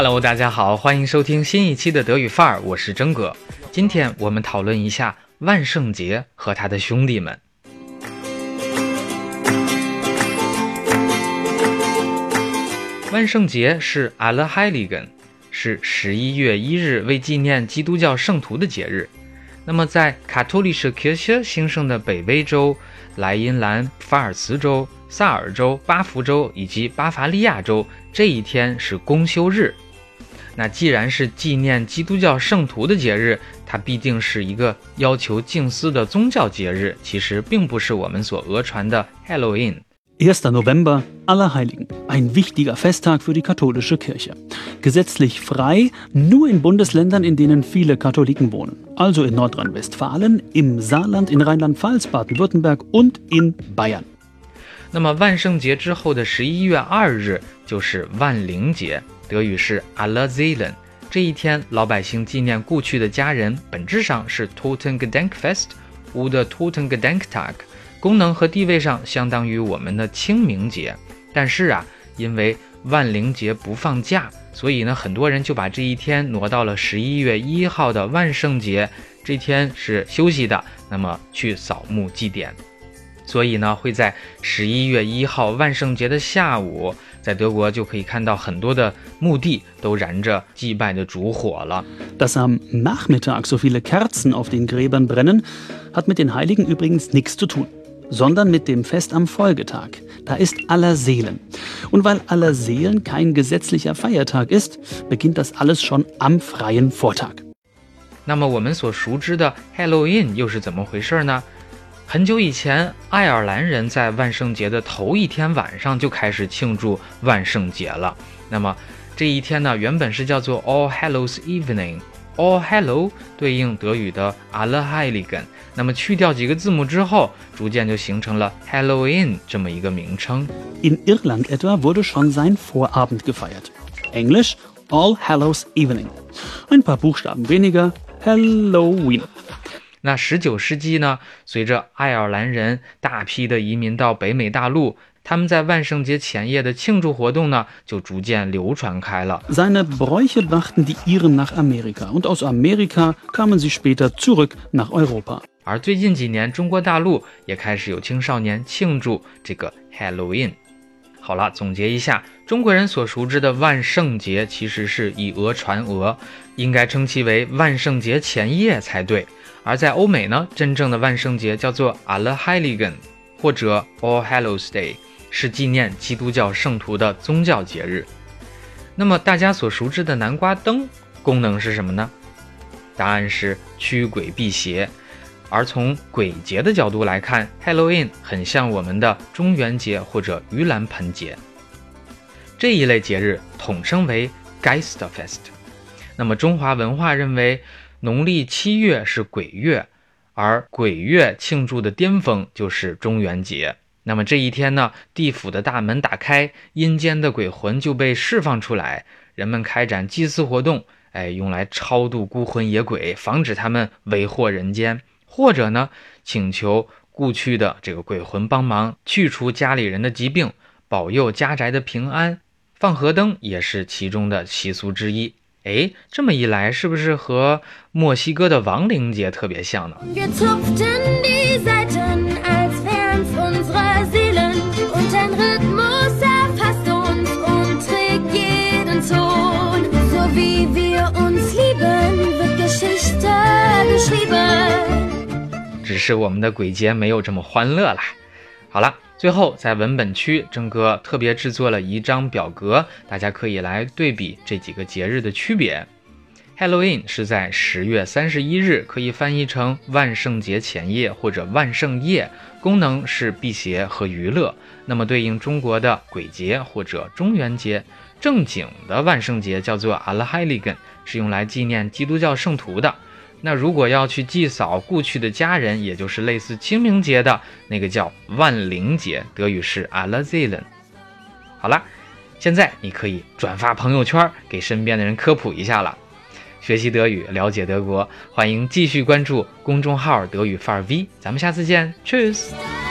Hello，大家好，欢迎收听新一期的德语范儿，我是真哥。今天我们讨论一下万圣节和他的兄弟们。万圣节是 a l l h e i l i g e n 是十一月一日为纪念基督教圣徒的节日。那么在 Katholische Kirche 兴盛的北威州、莱茵兰、法尔茨州、萨尔州、巴福州以及巴伐利亚州，这一天是公休日。那既然是纪念基督教圣徒的节日，它必定是一个要求静思的宗教节日。其实并不是我们所讹传的 Halloween。1. November, Allerheiligen, ein wichtiger Festtag für die katholische Kirche. Gesetzlich frei nur in Bundesländern, in denen viele Katholiken wohnen. Also in Nordrhein-Westfalen, im Saarland, in Rheinland-Pfalz, Baden-Württemberg und in Bayern. 那么万圣节之后的十一月二日就是万灵节。德语是 Allerseelen，这一天老百姓纪念故去的家人，本质上是 Totengedenkfest oder Totengedenktag，功能和地位上相当于我们的清明节。但是啊，因为万灵节不放假，所以呢，很多人就把这一天挪到了十一月一号的万圣节，这天是休息的，那么去扫墓祭奠。所以呢，会在十一月一号万圣节的下午。在德国就可以看到很多的墓地都燃着祭拜的烛火了。Dass am Nachmittag so viele Kerzen auf den Gräbern brennen, hat mit den Heiligen übrigens nichts zu tun, sondern mit dem Fest am Folgetag. Da ist aller Seelen. Und weil aller Seelen kein gesetzlicher Feiertag ist, beginnt das alles schon am freien Vortag. 那么我们所熟知的 Halloween 又是怎么回事呢？ 很久以前，爱尔兰人在万圣节的头一天晚上就开始庆祝万圣节了。那么这一天呢，原本是叫做 All Hallows Evening。All Hallow 对应德语的 Alle h e i l i g e n。那么去掉几个字母之后，逐渐就形成了 Halloween 这么一个名称。In Irland etwa wurde schon sein Vorabend gefeiert. Englisch All Hallows Evening. Ein paar Buchstaben weniger. Halloween. 那十九世纪呢？随着爱尔兰人大批的移民到北美大陆，他们在万圣节前夜的庆祝活动呢，就逐渐流传开了。Seine Bräuche brachten die Iren nach Amerika und aus Amerika kamen sie später zurück nach Europa。而最近几年，中国大陆也开始有青少年庆祝这个 Halloween。好了，总结一下，中国人所熟知的万圣节其实是以讹传讹，应该称其为万圣节前夜才对。而在欧美呢，真正的万圣节叫做 Allerheiligen 或者 All Hallows Day，是纪念基督教圣徒的宗教节日。那么大家所熟知的南瓜灯功能是什么呢？答案是驱鬼辟邪。而从鬼节的角度来看，Halloween 很像我们的中元节或者盂兰盆节。这一类节日统称为 Geisterfest。那么中华文化认为。农历七月是鬼月，而鬼月庆祝的巅峰就是中元节。那么这一天呢，地府的大门打开，阴间的鬼魂就被释放出来，人们开展祭祀活动，哎，用来超度孤魂野鬼，防止他们为祸人间，或者呢，请求故去的这个鬼魂帮忙去除家里人的疾病，保佑家宅的平安。放河灯也是其中的习俗之一。哎，这么一来，是不是和墨西哥的亡灵节特别像呢？是我们的鬼节没有这么欢乐啦。好了。最后，在文本区，郑哥特别制作了一张表格，大家可以来对比这几个节日的区别。Halloween 是在十月三十一日，可以翻译成万圣节前夜或者万圣夜，功能是辟邪和娱乐。那么对应中国的鬼节或者中元节，正经的万圣节叫做 Allerheiligen，是用来纪念基督教圣徒的。那如果要去祭扫故去的家人，也就是类似清明节的那个叫万灵节，德语是 Allerseelen。好了，现在你可以转发朋友圈，给身边的人科普一下了。学习德语，了解德国，欢迎继续关注公众号德语范儿 V，咱们下次见，Cheers。